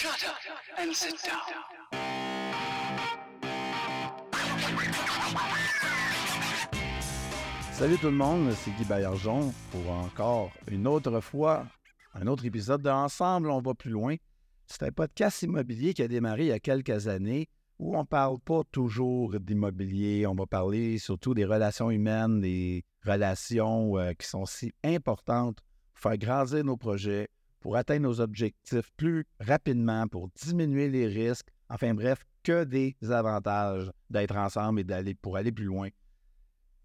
Shut up and sit down. Salut tout le monde, c'est Guy Baillargeon pour encore une autre fois, un autre épisode de Ensemble, on va plus loin. C'est un podcast immobilier qui a démarré il y a quelques années où on ne parle pas toujours d'immobilier, on va parler surtout des relations humaines, des relations euh, qui sont si importantes pour faire grandir nos projets, pour atteindre nos objectifs plus rapidement, pour diminuer les risques. Enfin bref, que des avantages d'être ensemble et d'aller pour aller plus loin.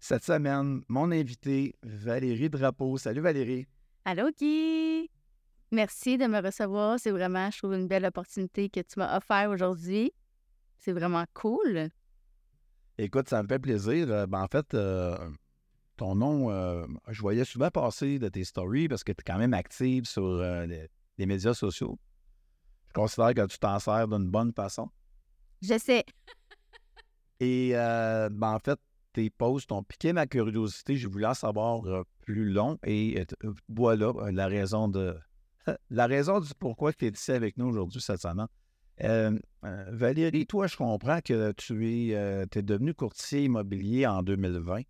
Cette semaine, mon invité, Valérie Drapeau. Salut Valérie. Allô, Guy! Merci de me recevoir. C'est vraiment, je trouve, une belle opportunité que tu m'as offert aujourd'hui. C'est vraiment cool. Écoute, ça me fait plaisir. Euh, ben, en fait, euh, ton nom, euh, je voyais souvent passer de tes stories parce que tu es quand même active sur euh, les, les médias sociaux. Je considère que tu t'en sers d'une bonne façon. Je sais. Et euh, ben, en fait, tes posts ont piqué ma curiosité. J'ai voulu en savoir plus long. Et voilà la raison de la raison du pourquoi tu es ici avec nous aujourd'hui cette semaine. Euh, Valérie, toi, je comprends que tu es, euh, t'es devenu courtier immobilier en 2020.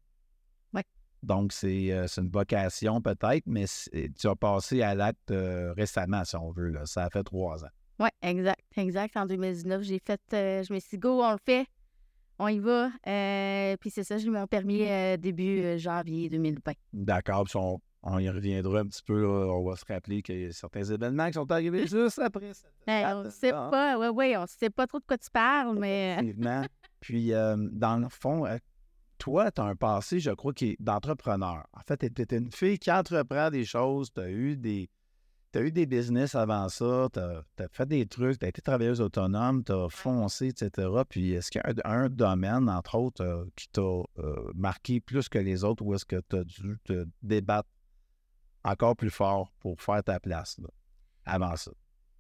Donc, c'est euh, c'est une vocation peut-être, mais tu as passé à l'acte euh, récemment, si on veut. Là. Ça a fait trois ans. Oui, exact. Exact. En 2019, j'ai fait. euh, je me suis dit, go, on le fait. On y va. Puis c'est ça, j'ai eu mon permis début janvier 2020. D'accord, puis on, on y reviendra un petit peu. là. On va se rappeler qu'il y a certains événements qui sont arrivés juste après cette date, on ne sait hein? pas. Oui, oui, on ne sait pas trop de quoi tu parles, mais. Effectivement. Puis, dans le fond, toi, tu as un passé, je crois, qui est d'entrepreneur. En fait, tu étais une fille qui entreprend des choses, tu as eu des. Tu eu des business avant ça, tu as, fait des trucs, tu as été travailleuse autonome, tu as foncé, etc. Puis est-ce qu'il y a un, un domaine, entre autres, euh, qui t'a euh, marqué plus que les autres ou est-ce que tu as dû te débattre encore plus fort pour faire ta place là, avant ça,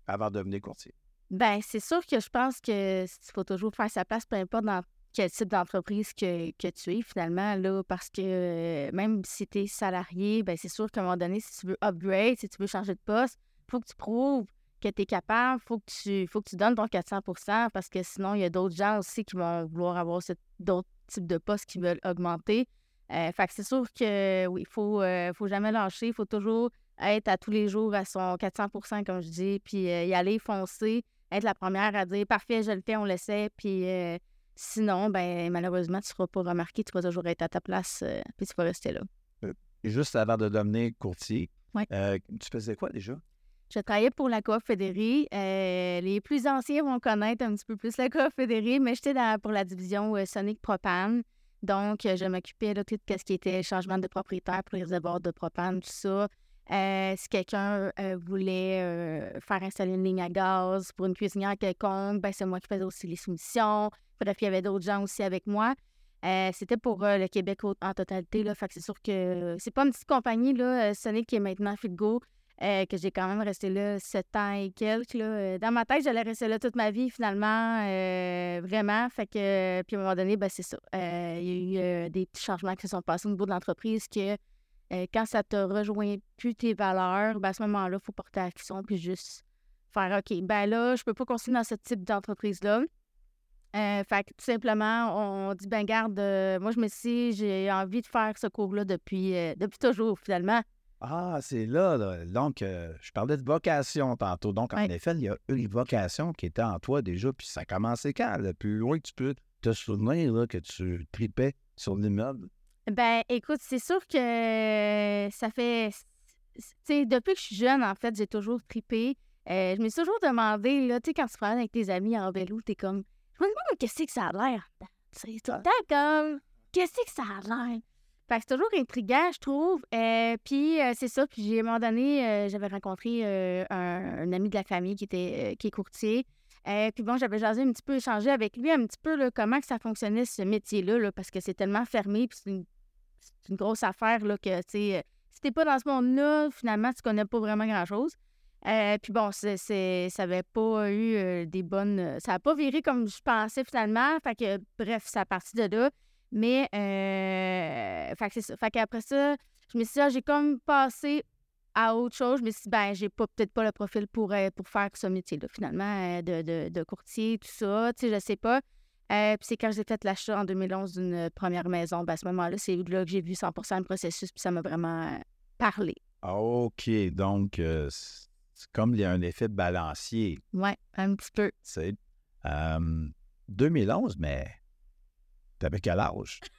avant de devenir courtier? Ben, c'est sûr que je pense que faut toujours faire sa place, peu importe dans quel type d'entreprise que, que tu es, finalement, là, parce que même si tu es salarié, ben, c'est sûr qu'à un moment donné, si tu veux upgrade, si tu veux changer de poste, il faut que tu prouves que tu es capable, il faut, que tu- faut que tu donnes ton 400 parce que sinon, il y a d'autres gens aussi qui vont vouloir avoir d'autres types de postes qui veulent augmenter. Euh, fait que c'est sûr que oui, il faut, euh, faut jamais lâcher, il faut toujours être à tous les jours à son 400 comme je dis, puis euh, y aller, foncer, être la première à dire parfait, je le fais, on l'essaie, puis euh, sinon, ben malheureusement, tu ne seras pas remarqué, tu vas toujours être à ta place, euh, puis tu vas rester là. Et juste avant de devenir courtier, Ouais. euh, tu faisais quoi déjà? Je travaillais pour la Coop Fédérée. Euh, les plus anciens vont connaître un petit peu plus la Coop Fédérée, mais j'étais pour la division euh, Sonic Propane. Donc, euh, je m'occupais de tout ce qui était changement de propriétaire pour les réservoirs de propane, tout ça. Euh, si quelqu'un euh, voulait euh, faire installer une ligne à gaz pour une cuisinière quelconque, ben, c'est moi qui faisais aussi les soumissions. Bref, il y avait d'autres gens aussi avec moi. Euh, C'était pour euh, le Québec en totalité. Là, fait que c'est sûr que c'est pas une petite compagnie, là, euh, Sonic qui est maintenant Fitgo, euh, que j'ai quand même resté là sept ans et quelques. Là. Dans ma tête, j'allais rester là toute ma vie, finalement, vraiment. Fait que, puis à un moment donné, ben, c'est ça. Il y a eu des petits changements qui se sont passés au niveau de l'entreprise que quand ça te rejoint plus tes valeurs, ben, à ce moment-là, il faut porter action puis juste faire OK, ben là, je peux pas continuer dans ce type d'entreprise-là. Euh, fait que tout simplement, on dit, ben garde, euh, moi je me suis, j'ai envie de faire ce cours-là depuis, euh, depuis toujours, finalement. Ah, c'est là, là. Donc, je parlais de vocation tantôt. Donc, en effet, il y a une vocation qui était en toi déjà, puis ça a commencé quand? Le plus loin que tu peux te souvenir là, que tu tripais sur l'immeuble? Ben, écoute, c'est sûr que ça fait. Tu sais, depuis que je suis jeune, en fait, j'ai toujours tripé. Je me suis toujours demandé, là, tu sais, quand tu promènes avec tes amis en vélo, t'es comme. Je me demande qu'est-ce que ça a l'air. C'est tout le temps comme. Qu'est-ce que ça a l'air? Fait que c'est toujours intriguant, je trouve. Euh, puis euh, c'est ça. Puis j'ai, à un moment donné, euh, j'avais rencontré un, un ami de la famille qui était qui est courtier. Puis bon, j'avais jasé un petit peu, échangé avec lui un petit peu là, comment que ça fonctionnait ce métier-là, là, parce que c'est tellement fermé, puis c'est une, c'est une grosse affaire là, que, tu sais, si t'es pas dans ce monde-là, finalement, tu connais pas vraiment grand-chose. Euh, puis bon, c'est, c'est- ça avait pas eu euh, des bonnes... euh, Ça a pas viré comme je pensais finalement. Fait que, bref, ça a parti de là. Mais, euh, fait que c'est ça. Je me suis dit, ah, j'ai comme passé à autre chose. Je me suis dit, ben, j'ai pas, peut-être pas le profil pour, faire ce métier-là, finalement, de, de, courtier, tout ça. Tu sais, je sais pas. Puis c'est quand j'ai fait l'achat en 2011 d'une première maison, ben, à ce moment-là, c'est là que j'ai vu 100% le processus, puis ça m'a vraiment parlé. OK, donc c'est c'est comme il y a un effet balancier, Ouais, un petit peu. tu sais. Euh, 2011, mais t'avais quel âge?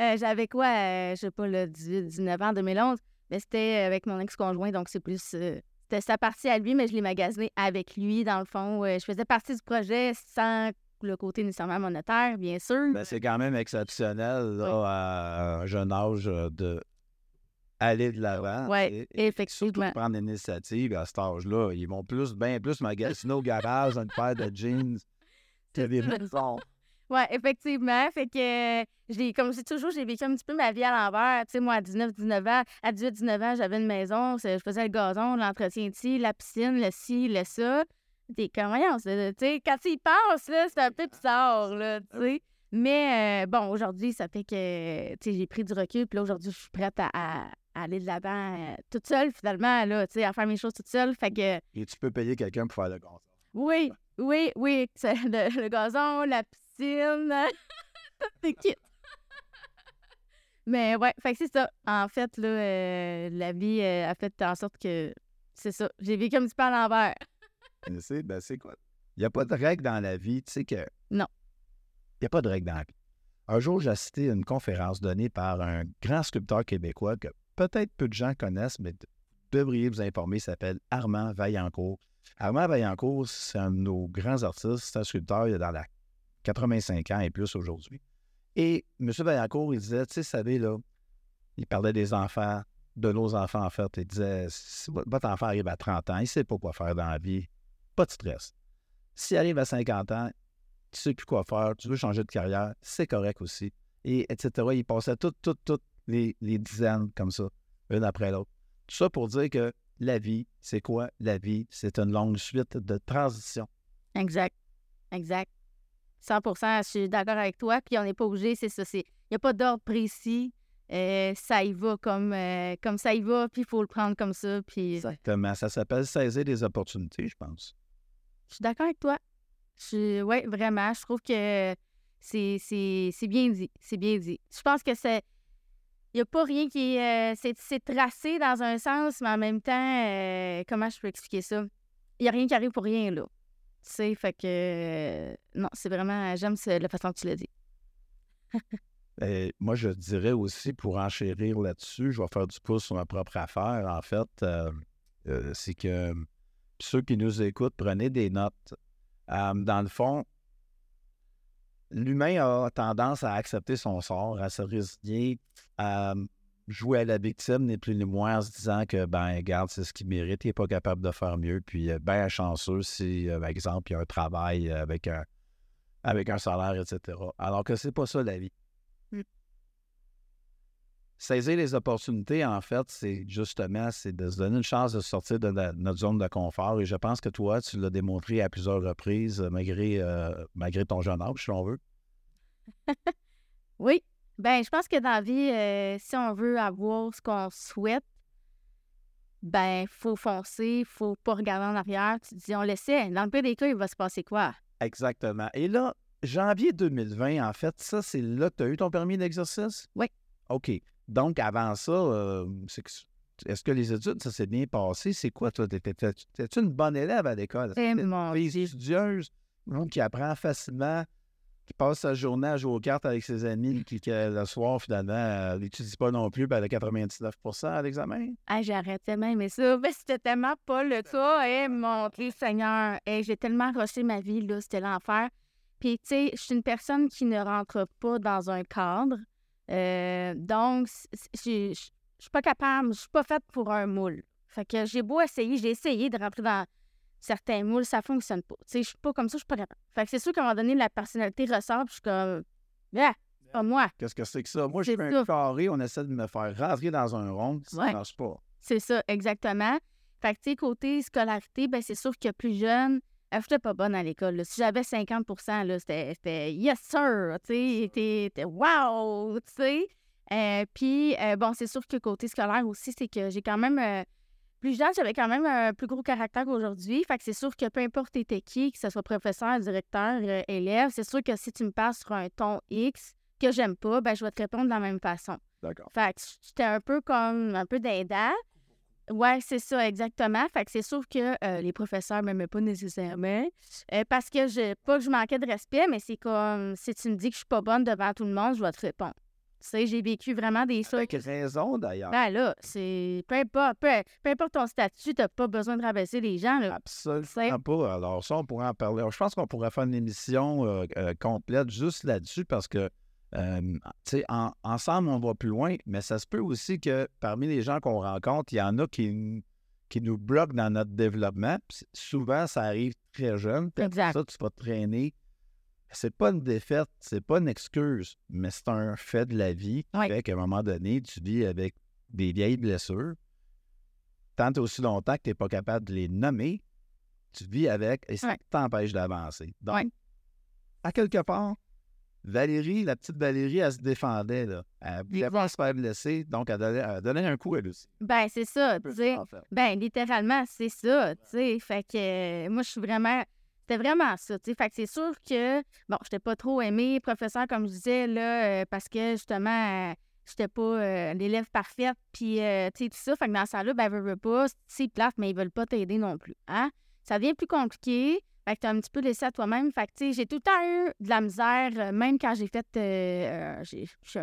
Euh, J'avais quoi, euh, je sais pas, le 18, 19 ans, 2011. Mais c'était avec mon ex-conjoint, donc c'est plus. euh, c'était sa partie à lui, mais je l'ai magasiné avec lui, dans le fond. Euh, je faisais partie du projet sans le côté nécessairement monétaire, bien sûr. Ben, c'est quand même exceptionnel là, à un jeune âge de aller de l'avant. Et effectivement. Surtout prendre l'initiative à cet âge-là. Ils vont plus, bien plus magasiner au garage une paire de jeans que des maisons. Ouais, effectivement. Fait que, j'ai, comme je dis toujours, j'ai vécu un petit peu ma vie à l'envers. Tu sais, moi, à 19, 19 ans, à 18, 19 ans, j'avais une maison, je faisais le gazon, l'entretien ici, la piscine, le ci, le ça. T'es comme, voyons, c'est- tu sais, quand tu y penses, là, c'est un peu bizarre, là, tu sais. Mais euh, bon, aujourd'hui, ça fait que, tu sais, j'ai pris du recul, puis là, aujourd'hui, je suis prête à, à- à aller de l'avant euh, toute seule, finalement, là, tu sais, à faire mes choses toute seule. Fait que, Et tu peux payer quelqu'un pour faire le gazon. oui, oui, oui, le, le gazon, la piscine, tout est kit. Mais ouais, fait que c'est ça. En fait, là, euh, la vie euh, a fait en sorte que c'est ça. J'ai vécu un petit peu à l'envers. C'est, ben, c'est quoi? Il n'y a pas de règle dans la vie, tu sais que. Non. Il n'y a pas de règle dans la vie. Un jour, j'ai assisté à une conférence donnée par un grand sculpteur québécois que peut-être peu de gens connaissent, mais devriez vous informer. S'appelle Armand Vaillancourt. Armand Vaillancourt, c'est un de nos grands artistes. C'est un sculpteur, il a dans la 85 ans et plus aujourd'hui. Et M. Vaillancourt, il disait, tu sais, savez, là, il parlait des enfants, de nos enfants, en fait. Il disait, si vo- votre enfant arrive à 30 ans, il ne sait pas quoi faire dans la vie, pas de stress. S'il arrive à 50 ans, tu sais plus quoi faire, tu veux changer de carrière, c'est correct aussi. Et etc. Il passait toutes, toutes, toutes les, les dizaines comme ça, une après l'autre. Tout ça pour dire que la vie, c'est quoi? La vie, c'est une longue suite de transitions. Exact. Exact. 100% je suis d'accord avec toi. Puis on n'est pas obligé, c'est ça. Il n'y a pas d'ordre précis. Euh, ça y va comme, euh, comme ça y va, puis il faut le prendre comme ça. Puis Exactement. Ça s'appelle saisir des opportunités, je pense. Je suis d'accord avec toi. Oui, vraiment. Je trouve que c'est bien dit. C'est bien dit. Je pense que c'est. N'y a pas rien qui est. euh, c'est tracé dans un sens, mais en même temps, euh, comment je peux expliquer ça? Il n'y a rien qui arrive pour rien, là. Tu sais, fait que. euh, non, c'est vraiment. J'aime la façon que tu l'as dit. Et moi, je dirais aussi, pour enchérir là-dessus, je vais faire du pouce sur ma propre affaire. En fait, c'est que ceux qui nous écoutent, prenez des notes. Dans le fond, l'humain a tendance à accepter son sort, à se résigner, à jouer à la victime, ni plus ni moins, en se disant que, ben, regarde, c'est ce qu'il mérite, il n'est pas capable de faire mieux. Puis, ben, chanceux si, euh, par exemple, il y a un travail avec un, avec un salaire, etc. Alors que c'est pas ça la vie. Saisir les opportunités, en fait, c'est justement c'est de se donner une chance de sortir de la- notre zone de confort. Et je pense que toi, tu l'as démontré à plusieurs reprises, malgré, euh, malgré ton jeune âge, si on veut. Oui. Ben, je pense que dans la vie, euh, si on veut avoir ce qu'on souhaite, ben, faut foncer, faut pas regarder en arrière. Tu te dis, on laissait. Dans le pire des cas, il va se passer quoi? Exactement. Et là, janvier 2020, en fait, ça, c'est là que tu as eu ton permis d'exercice? Oui. OK. Donc, avant ça, euh, c'est est-ce que les études, ça s'est bien passé? C'est quoi, toi? T'étais- t'étais- T'es-tu une bonne élève à l'école? Eh, T'es une mon studieuse, qui apprend facilement, qui passe sa journée à jouer aux cartes avec ses amis, que le soir, finalement, elle n'étudie pas non plus, puis elle a 99% à l'examen? Ah, j'aurais tellement aimé ça. Mais c'était tellement pas le cas. Eh, mon Dieu Seigneur. Eh, j'ai tellement rushé ma vie, là. C'était l'enfer. Puis, tu sais, je suis une personne qui ne rentre pas dans un cadre. Euh, donc, je suis pas capable. Je suis pas faite pour un moule. Fait que j'ai beau essayer, j'ai essayé de rentrer dans certains moules, ça fonctionne pas. Tu sais, je suis pas comme ça, je suis pas capable. Fait que c'est sûr qu'à un moment donné, la personnalité ressort, puis je suis comme, yeah, pas moi. Qu'est-ce que c'est que ça? Moi, je fais un carré, on essaie de me faire rentrer dans un rond, ça Ouais. ne marche pas. C'est ça, exactement. Fait que, tu sais, côté scolarité, ben c'est sûr que plus jeune, je n'étais pas bonne à l'école. là. Si j'avais 50 là, c'était c'était yes sir, tu sais, wow, tu sais. Euh, puis, euh, bon, c'est sûr que côté scolaire aussi, c'est que j'ai quand même. euh, plus jeune, j'avais quand même un plus gros caractère qu'aujourd'hui. Fait que c'est sûr que peu importe t'étais qui, que ce soit professeur, directeur, élève, c'est sûr que si tu me parles sur un ton X que j'aime pas, ben je vais te répondre de la même façon. D'accord. Fait que j'étais un peu comme un peu dindant. Ouais, c'est ça, exactement. Fait que c'est sûr que euh, les professeurs m'aimaient pas nécessairement. euh, parce que je, pas que je manquais de respect, mais c'est comme si tu me dis que je suis pas bonne devant tout le monde, je vais te répondre. Tu sais, j'ai vécu vraiment des choses. Avec raison, d'ailleurs. Ben là, c'est. Peu importe, peu, peu importe ton statut, t'as pas besoin de rabaisser les gens, là. Absolument pas. Alors, ça, on pourrait en parler. Je pense qu'on pourrait faire une émission euh, euh, complète juste là-dessus parce que, euh, en- ensemble, on va plus loin, mais ça se peut aussi que parmi les gens qu'on rencontre, il y en a qui, qui nous bloquent dans notre développement. Puis souvent, ça arrive très jeune. Exact. ça, tu vas te traîner. C'est pas une défaite, c'est pas une excuse, mais c'est un fait de la vie qui Oui. fait qu'à un moment donné, tu vis avec des vieilles blessures. Tant et aussi longtemps que tu n'es pas capable de les nommer, tu vis avec et ça t'empêche d'avancer. Donc, à quelque part, Valérie, la petite Valérie, elle se défendait. Là. Elle voulait pas se faire blesser, donc elle donnait, elle donnait un coup elle aussi. Ben, c'est ça, tu sais. ça, en fait. Ben, littéralement, c'est ça, tu sais. Fait que euh, moi, je suis vraiment. C'était vraiment ça, tu sais. Fait que c'est sûr que, bon, j'étais pas trop aimée, professeur, comme je disais, là, euh, parce que justement, euh, j'étais pas euh, l'élève parfaite, puis, euh, tu sais, tout ça. Fait que dans ça là ben, veux, veux pas, c'est plate, mais ils veulent pas t'aider non plus, hein. Ça devient plus compliqué. Fait que t'es un petit peu laissé à toi-même. Fait que, tu sais, j'ai tout le temps eu de la misère, euh, même quand j'ai fait, euh, euh, j'ai je suis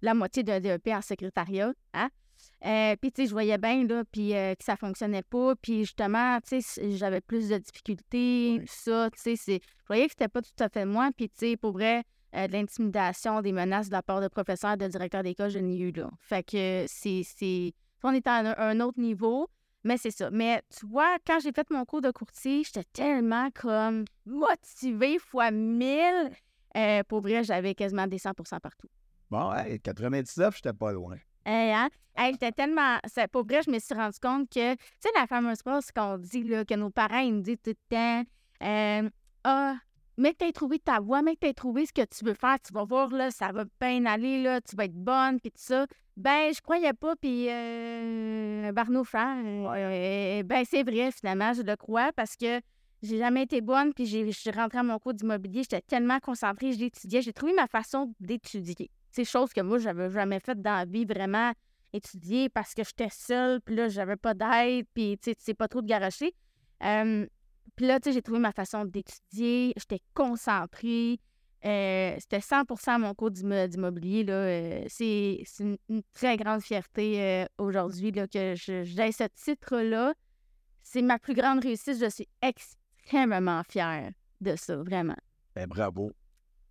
la moitié d'un DEP en secrétariat, hein. Euh, puis, tu sais, je voyais bien, là, puis euh, que ça fonctionnait pas. Puis, justement, tu sais, j'avais plus de difficultés, tout ça, tu sais. Je voyais que c'était pas tout à fait moi. Puis, tu sais, pour vrai, euh, de l'intimidation, des menaces de la part de professeurs, de directeurs d'école, je n'ai eu, là. Fait que c'est... c'est... On est à un, un autre niveau, mais c'est ça. Mais, tu vois, quand j'ai fait mon cours de courtier, j'étais tellement, comme, motivée fois mille. Euh, pour vrai, j'avais quasiment des 100% partout. Bon, hey, 99, j'étais pas loin. Hey, hein? Hey, j'étais tellement. Pour vrai, je me suis rendu compte que, tu sais, la fameuse phrase qu'on dit, là, que nos parents, ils nous disent tout le temps euh, Ah, mais que tu trouvé ta voie, mais que tu trouvé ce que tu veux faire, tu vas voir, là, ça va bien aller, là, tu vas être bonne, puis tout ça. Ben, je croyais pas, puis euh, Barneau frère, euh, ben, c'est vrai, finalement, je le crois, parce que j'ai jamais été bonne, puis je suis rentrée à mon cours d'immobilier, j'étais tellement concentrée, je l'étudiais, j'ai trouvé ma façon d'étudier. C'est chose que moi, j'avais jamais fait dans la vie, vraiment étudier parce que j'étais seule, puis là, j'avais pas d'aide, puis tu sais, tu sais pas trop de garocher. Euh, puis là, tu sais, j'ai trouvé ma façon d'étudier, j'étais concentrée. Euh, C'était 100% mon cours d'immo- d'immobilier. là. Euh, c'est c'est une, une très grande fierté euh, aujourd'hui là, que je- j'ai ce titre-là. C'est ma plus grande réussite. Je suis extrêmement fière de ça, vraiment. Ben, bravo.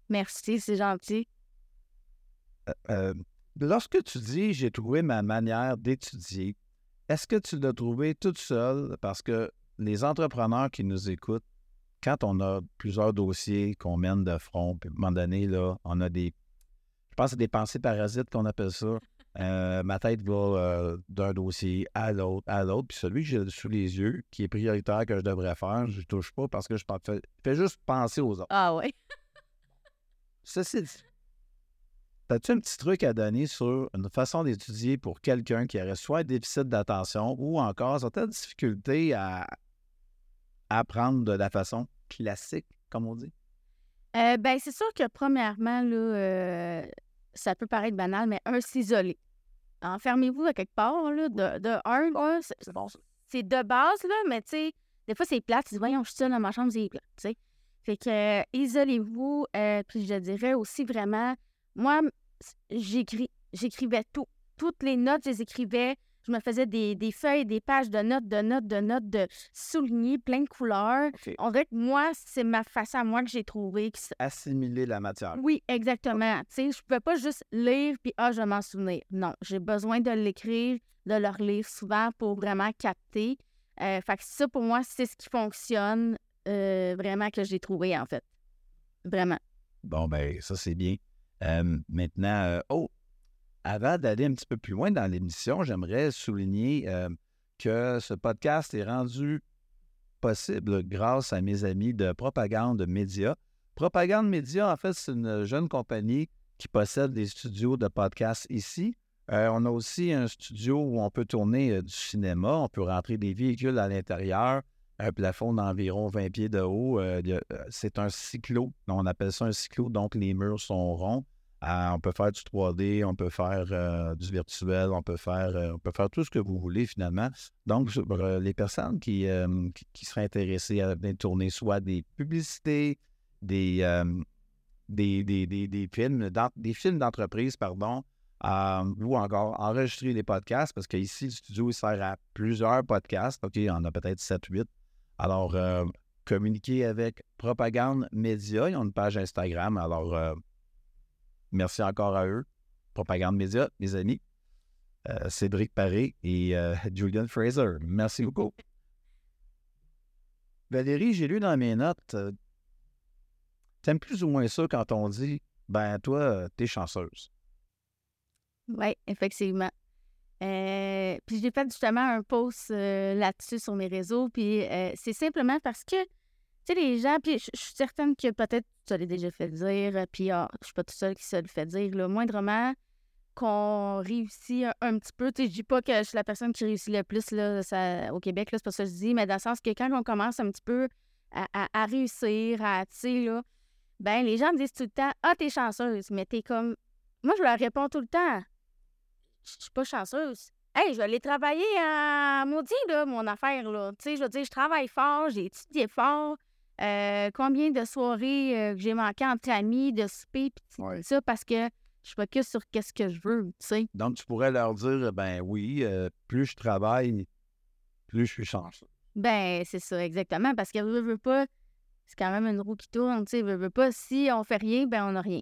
Merci, c'est gentil. Euh, lorsque tu dis j'ai trouvé ma manière d'étudier, est-ce que tu l'as trouvé toute seule? Parce que les entrepreneurs qui nous écoutent, quand on a plusieurs dossiers qu'on mène de front, puis à un moment donné, là, on a des. Je pense que c'est des pensées parasites qu'on appelle ça. Euh, ma tête va euh, d'un dossier à l'autre, à l'autre. Puis celui que j'ai sous les yeux, qui est prioritaire que je devrais faire, je ne touche pas parce que je fais, fais juste penser aux autres. Ah ouais. Ceci dit, as-tu un petit truc à donner sur une façon d'étudier pour quelqu'un qui aurait soit un déficit d'attention ou encore certaines difficultés à apprendre de la façon classique, comme on dit? Euh, ben, c'est sûr que premièrement, là, euh, ça peut paraître banal, mais un, s'isoler. Enfermez-vous à quelque part, là, de, de un, c'est- bon, de base, là, mais tu sais, des fois, c'est plate. Tu dis, voyons, je suis seule dans ma chambre, c'est plate, tu sais. Fait que, euh, isolez-vous, euh, puis je dirais aussi vraiment, moi, j'écris, j'écrivais tout. Toutes les notes, je les écrivais. Je me faisais des, des feuilles, des pages de notes, de notes, de notes, de soulignés, plein de couleurs. OK. On dirait que moi, c'est ma façon à moi que j'ai trouvé. que Assimiler la matière. Oui, exactement. Tu sais, je pouvais pas juste lire puis ah, je vais m'en souvenir. Non, j'ai besoin de l'écrire, de le relire souvent pour vraiment capter. Euh, fait que ça, pour moi, c'est ce qui fonctionne euh, vraiment que j'ai trouvé, en fait. Vraiment. Bon, ben ça, c'est bien. Euh, maintenant, oh, avant d'aller un petit peu plus loin dans l'émission, j'aimerais souligner euh, que ce podcast est rendu possible grâce à mes amis de Propagande Média. Propagande Média, en fait, c'est une jeune compagnie qui possède des studios de podcast ici. Euh, on a aussi un studio où on peut tourner euh, du cinéma, on peut rentrer des véhicules à l'intérieur, un plafond d'environ 20 pieds de haut. c'est un cyclo, on appelle ça un cyclo, donc les murs sont ronds. Euh, on peut faire du 3D, on peut faire euh, du virtuel, on peut faire, euh, on peut faire tout ce que vous voulez finalement. Donc, les personnes qui, qui, seraient intéressées à venir tourner soit des publicités, des, des, des, des- des films, des films d'entreprise, pardon, ou encore enregistrer des podcasts, parce qu'ici, le studio sert à plusieurs podcasts. OK, en a peut-être 7-8. Alors, communiquer avec Propagande Média. Ils ont une page Instagram. Alors, merci encore à eux. Propagande Média, mes amis. Euh, Cédric Paré et euh, Julian Fraser. Merci beaucoup. Valérie, j'ai lu dans mes notes, euh, t'aimes plus ou moins ça quand on dit, ben toi, t'es chanceuse. Oui, effectivement. Euh, puis j'ai fait justement un post là-dessus sur mes réseaux. Puis c'est simplement parce que, tu sais, les gens, puis je suis certaine que peut-être tu l'as déjà fait dire, euh, puis ah, je suis pas toute seule qui se le fait dire, là, moindrement qu'on réussit un, petit peu. Tu sais, je dis pas que je suis la personne qui réussit le plus là, ça- au Québec, c'est pas ça que je dis, mais dans le sens que quand on commence un petit peu à, à- à réussir, à, tu sais, là, ben les gens me disent tout le temps, ah, t'es chanceuse, mais t'es comme. Moi, je leur réponds tout le temps, je suis pas chanceuse. Hey, je l'ai travaillé en maudit, là, mon affaire, là. Tu sais, je veux dire, je travaille fort, j'ai étudié fort. Euh, combien de soirées euh, que j'ai manqué entre amis, de souper, pis tout Ouais. ça, parce que je focus sur qu'est-ce que je veux, tu sais. Donc, tu pourrais leur dire, ben oui, euh, plus je travaille, plus je suis chanceux. Ben, c'est ça, exactement, parce que veux, veux pas, c'est quand même une roue qui tourne, tu sais, veux, veux pas, si on fait rien, ben on n'a rien.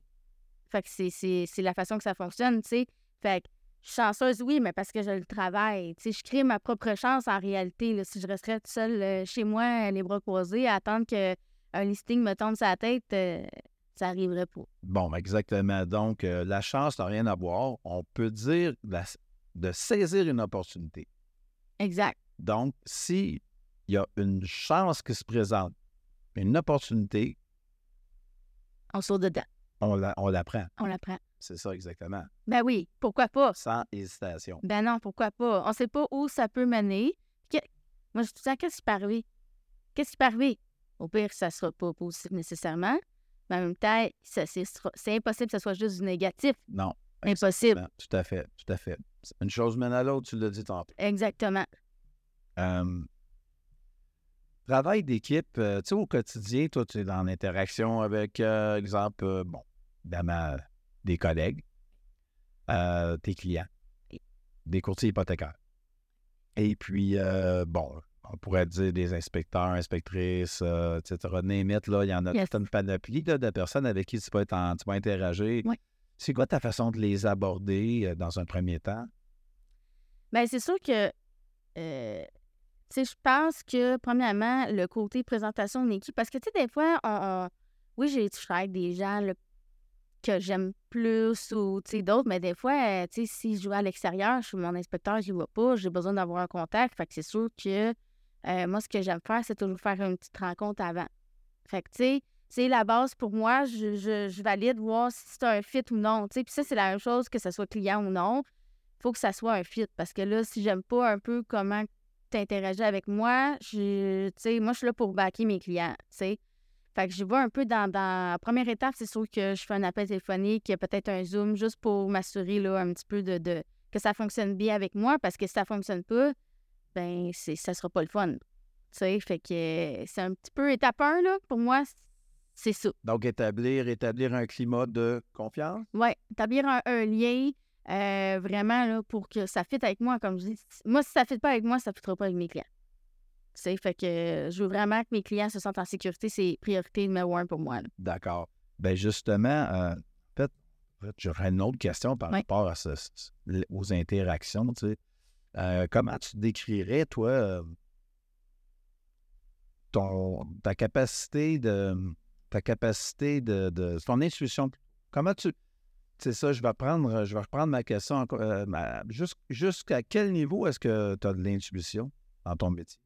Fait que c'est la façon que ça fonctionne, tu sais. Fait que je suis chanceuse, oui, mais parce que je le travaille. Tu sais, je crée ma propre chance en réalité. là. Si je resterais toute seule euh, chez moi, les bras croisés, à attendre qu'un listing me tombe sur la tête, euh, ça arriverait pas. Bon, ben, exactement. Donc, euh, la chance n'a rien à voir. On peut dire la- de saisir une opportunité. Exact. Donc, s'il y a une chance qui se présente, une opportunité, On saute dedans. on la, on la prend. On la prend. C'est ça exactement. Ben oui, pourquoi pas? Sans hésitation. Ben non, pourquoi pas? On sait pas où ça peut mener. Que- Moi, je dis tout qu'est-ce qui peut arriver? Qu'est-ce qui peut arriver? Au pire, ça sera pas positif nécessairement. Mais en même temps, c'est impossible que ce soit juste du négatif. Non. Impossible. Tout à fait. Tout à fait. Une chose mène à l'autre, tu l'as dit tantôt. Exactement. Euh, travail d'équipe, euh, tu sais, au quotidien, toi, tu es dans l'interaction avec, euh, exemple, euh, bon, évidemment, des collègues, euh, tes clients, des courtiers hypothécaires. Et puis, euh, bon, on pourrait dire des inspecteurs, inspectrices, euh, etc. Name it, là, il y en a Yes. toute une panoplie là, de personnes avec qui tu vas, être en- tu vas interagir. Oui. C'est quoi ta façon de les aborder euh, dans un premier temps? Ben, c'est sûr que, euh, tu sais, je pense que, premièrement, le côté présentation d'une équipe, parce que, tu sais, des fois, on, on- oui, j'ai je travaille avec des gens là, que j'aime plus ou, d'autres, mais des fois, euh, si je vais à l'extérieur, je suis mon inspecteur, je vois pas, j'ai besoin d'avoir un contact, fait que c'est sûr que, euh, moi, ce que j'aime faire, c'est toujours faire une petite rencontre avant. Fait que, tu sais, c'est la base pour moi, je, je, valide voir si c'est un fit ou non, puis ça, c'est la même chose que ce soit client ou non faut que ça soit un fit. Parce que là, si j'aime pas un peu comment tu interagis avec moi, je, moi, je suis là pour backer mes clients. Fait que je vais un peu dans, dans la première étape, c'est sûr que je fais un appel téléphonique, peut-être un Zoom, juste pour m'assurer, là, un petit peu de, de- que ça fonctionne bien avec moi, parce que si ça fonctionne pas, ben, c'est, ça sera pas le fun. Tu sais, fait que euh, c'est un petit peu étape 1, là, pour moi, c'est ça. Donc, établir, établir un climat de confiance? Ouais, établir un, un lien euh, vraiment là, pour que ça fitte avec moi, comme je dis. Moi, si ça ne fit pas avec moi, ça ne fittera pas avec mes clients. Sais, fait que je veux vraiment que mes clients se sentent en sécurité. C'est priorité numéro un pour moi. D'accord. Ben justement, euh, en fait, en fait, j'aurais une autre question par Oui. rapport à ce- aux interactions. Tu sais. Euh, comment tu décrirais, toi, euh, ton, ta capacité de ta capacité de, de ton intuition? Comment tu. C'est ça, je vais prendre, je vais reprendre ma question. euh, Jusqu'à quel niveau est-ce que tu as de l'intuition dans ton métier?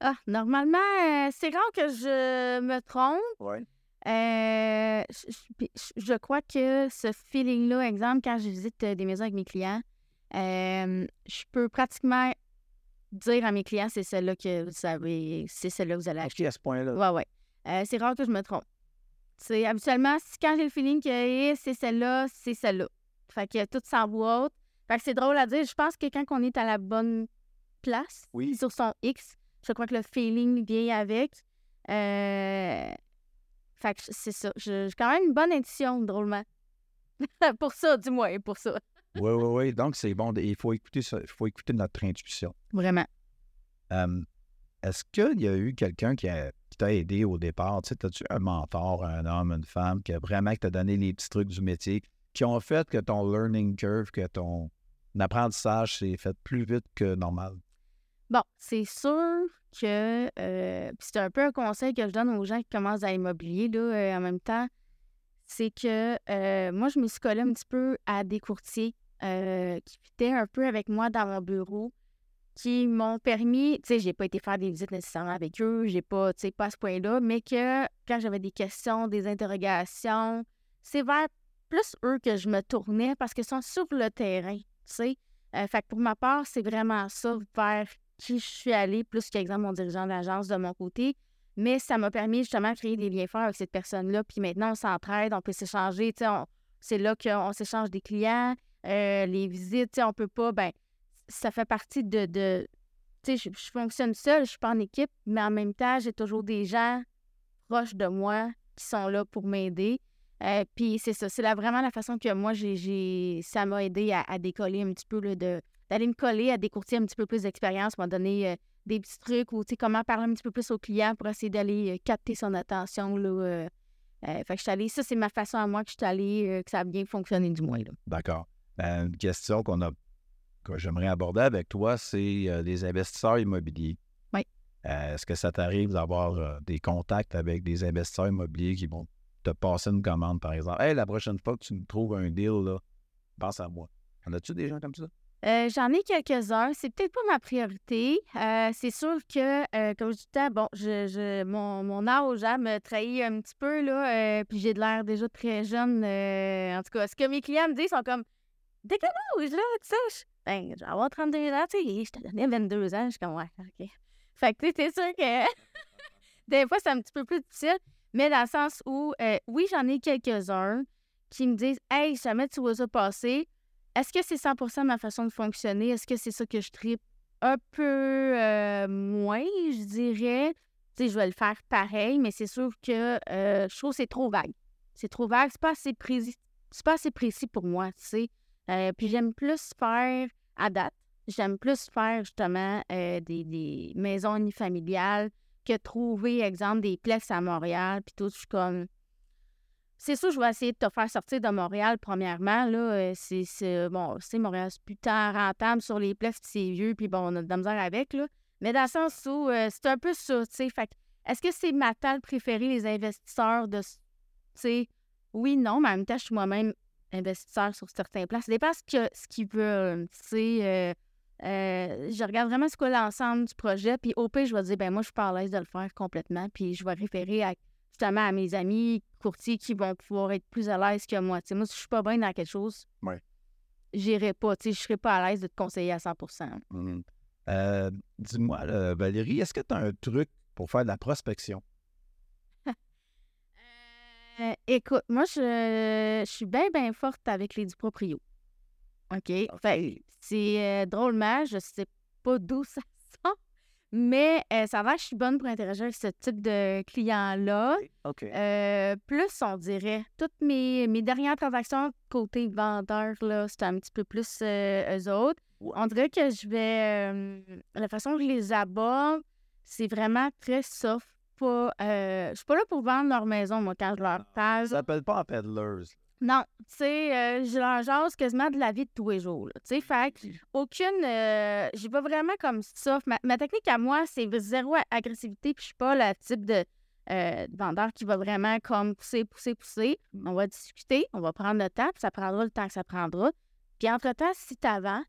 Ah, normalement, euh, c'est rare que je me trompe. Oui. Euh, je, je- je crois que ce feeling-là, exemple, quand je visite euh, des maisons avec mes clients, euh, je peux pratiquement dire à mes clients, c'est celle-là que vous savez, c'est celle-là que vous allez acheter. Acheter à ce point-là. Ouais. Euh, c'est rare que je me trompe. C'est habituellement, si quand j'ai le feeling que eh, c'est celle-là, c'est celle-là. Fait que tout s'emboîte. Fait que c'est drôle à dire. Je pense que quand on est à la bonne place, Oui. sur son X, je crois que le feeling vient avec. Euh, Fait que c'est ça. J'ai quand même une bonne intuition, drôlement. pour ça, du moins, pour ça. Oui, oui, oui. Donc, c'est bon. Il faut écouter, ça- il faut écouter notre intuition. Vraiment. Est-ce qu'il y a eu quelqu'un qui, a- t'a aidé au départ? Tu sais, as-tu un mentor, un homme, une femme qui a vraiment t'a donné les petits trucs du métier qui ont fait que ton learning curve, que ton apprentissage s'est fait plus vite que normal? Bon, c'est sûr que euh, c'est un peu un conseil que je donne aux gens qui commencent à l'immobilier là, euh, en même temps. C'est que euh, moi, je me suis collée un petit peu à des courtiers euh, qui fitaient un peu avec moi dans mon bureau, qui m'ont permis, tu sais, j'ai pas été faire des visites nécessairement avec eux, j'ai pas, tu sais, pas à ce point-là, mais que quand j'avais des questions, des interrogations, c'est vers plus eux que je me tournais parce qu'ils sont sur le terrain, tu sais. Fait que pour ma part, c'est vraiment ça, vers qui je suis allée, plus qu'exemple mon dirigeant d'agence de mon côté. Mais ça m'a permis justement de créer des liens forts avec cette personne-là. Puis maintenant, on s'entraide, on peut s'échanger. C'est là qu'on s'échange des clients, euh, les visites. On peut pas, ben, ça fait partie de. tu sais, je, fonctionne seule, je suis pas en équipe, mais en même temps, j'ai toujours des gens proches de moi qui sont là pour m'aider. Euh, puis c'est ça, c'est vraiment la façon que moi, j'ai- ça m'a aidé à, à décoller un petit peu, là, de, d'aller me coller à des courtiers un petit peu plus d'expérience, m'a donné euh, des petits trucs ou comment parler un petit peu plus au client pour essayer d'aller euh, capter son attention. Là, euh, euh, fait que je suis allée, ça c'est ma façon à moi que je suis allée, que ça a bien fonctionné du moins. D'accord. Ben, une question qu'on a que j'aimerais aborder avec toi, c'est les investisseurs immobiliers. Oui. Est-ce que ça t'arrive d'avoir des contacts avec des investisseurs immobiliers qui vont te passer une commande, par exemple? Hey, la prochaine fois que tu me trouves un deal, là, pense à moi. En as-tu des gens comme ça? J'en ai quelques-uns. C'est peut-être pas ma priorité. C'est sûr que, comme je disais, bon, je, je- mon, mon âge hein, me trahit un petit peu, là, puis j'ai de l'air déjà très jeune. en tout cas, ce que mes clients me disent sont comme Dès quel âge, là, tu sais? Ben, je vais avoir 32 ans, tu sais, je te donnais 22 ans. Je suis comme, ouais, OK. Fait que, tu sais, sûr que des fois, c'est un petit peu plus difficile, mais dans le sens où, oui, j'en ai quelques-uns qui me disent Hey, jamais tu vois ça passer. Est-ce que c'est 100% ma façon de fonctionner? Est-ce que c'est ça que je tripe? Un peu euh, moins, je dirais? Tu sais, je vais le faire pareil, mais c'est sûr que euh, je trouve que c'est trop vague. C'est trop vague, c'est pas assez précis. C'est pas assez précis pour moi, tu sais. Euh, puis j'aime plus faire à date. J'aime plus faire justement des, des maisons unifamiliales que trouver, exemple, des plexes à Montréal. Puis tout, je suis comme. C'est sûr, je vais essayer de te faire sortir de Montréal, premièrement. Là, Euh, c'est, c'est- bon, c'est Montréal, c'est plus tant rentable sur les plexes, puis c'est vieux, puis bon, on a de la misère avec, là. Mais dans le sens où euh, c'est un peu ça, tu sais. Fait est-ce que c'est ma table préférée, les investisseurs de. Tu oui, non, mais en même temps, je suis moi-même investisseur sur certains places. Ça dépend ce, ce qu'ils veulent, tu sais. euh, je regarde vraiment ce qu'est l'ensemble du projet, puis au pire, je vais dire, ben moi, je suis pas à l'aise de le faire complètement, puis je vais référer à, justement à mes amis courtiers qui vont pouvoir être plus à l'aise que moi. Moi, si je suis pas bien dans quelque chose, Ouais. j'irai pas, je serai pas à l'aise de te conseiller à 100 Mhm. Euh, Dis-moi, Valérie, est-ce que tu as un truc pour faire de la prospection? Euh, écoute, moi, je, je suis bien, bien forte avec les du proprio. OK? Que c'est euh, drôlement, je sais pas d'où ça mais euh, ça va, je suis bonne pour interagir avec ce type de client-là. OK. Euh, plus, on dirait, toutes mes, mes dernières transactions côté vendeur, là, c'était un petit peu plus euh, eux autres. On dirait que je vais. la façon que je les aborde, c'est vraiment très soft. Pas, euh, je suis pas là pour vendre leur maison, moi, quand je leur parle. Ça s'appelle pas peddlers. Non, tu sais, euh, je leur jase quasiment de la vie de tous les jours. Tu sais, fait que aucune. euh, J'y vais vraiment comme ça. Ma, ma technique à moi, c'est zéro agressivité, puis je suis pas le type de, euh, de vendeur qui va vraiment comme pousser, pousser, pousser. On va discuter, on va prendre le temps, puis ça prendra le temps que ça prendra. Puis entre-temps, si t'avant,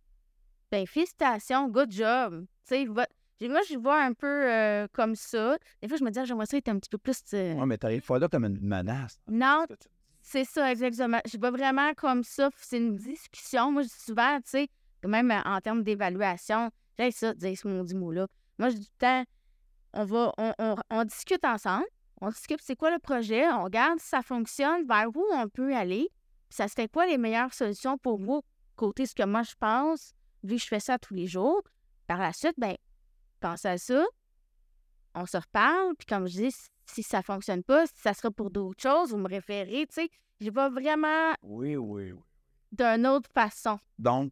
ben félicitations, good job. Tu sais, va- Moi, je vois un peu euh, comme ça. Des fois, je me dis, ah, j'aimerais ça être un petit peu plus. euh, Ouais, mais t'arrives pas là comme une menace. Non, Ce que tu- c'est ça, exactement. Je vois vraiment comme ça. C'est une discussion. Moi, je dis souvent, tu sais, même euh, en termes d'évaluation, j'ai ça, dire ce maudit mot-là. Moi, je dis tout le temps, on va, on, on- discute ensemble. On discute c'est quoi le projet, on regarde si ça fonctionne, vers où on peut aller, puis ça serait quoi les meilleures solutions pour vous, côté ce que moi je pense, vu que je fais ça tous les jours. Par la suite, ben, pensez à ça, on se reparle, puis comme je dis, si ça fonctionne pas, si ça sera pour d'autres choses, vous me référez, tu sais. Je vais vraiment Oui, oui, oui. d'une autre façon. Donc,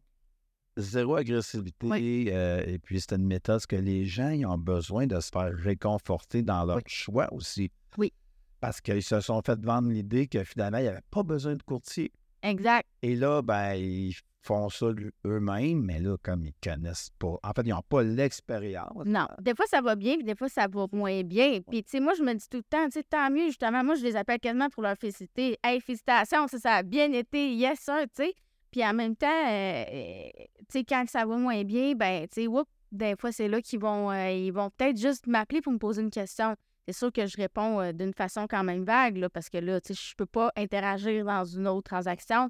zéro agressivité. euh, et puis, c'est une méthode que les gens ils ont besoin de se faire réconforter dans leur Oui. choix aussi. Oui. Parce qu'ils se sont fait vendre l'idée que finalement, il n'y avait pas besoin de courtier. Exact. Et là, ben, ils font ça eux- eux-mêmes, mais là, comme ils connaissent pas. En fait, ils n'ont pas l'expérience. Non. Des fois, ça va bien, puis des fois, ça va moins bien. Puis, tu sais, moi, je me dis tout le temps, tu sais, tant mieux, justement. Moi, je les appelle quasiment pour leur féliciter. Hey, félicitations, ça, ça a bien été, yes, sir, tu sais. Puis, en même temps, euh, euh, tu sais, quand ça va moins bien, ben, tu sais, whoop, des fois, c'est là qu'ils vont, euh, ils vont peut-être juste m'appeler pour me poser une question. C'est sûr que je réponds euh, d'une façon quand même vague, là, parce que là, tu sais, je peux pas interagir dans une autre transaction.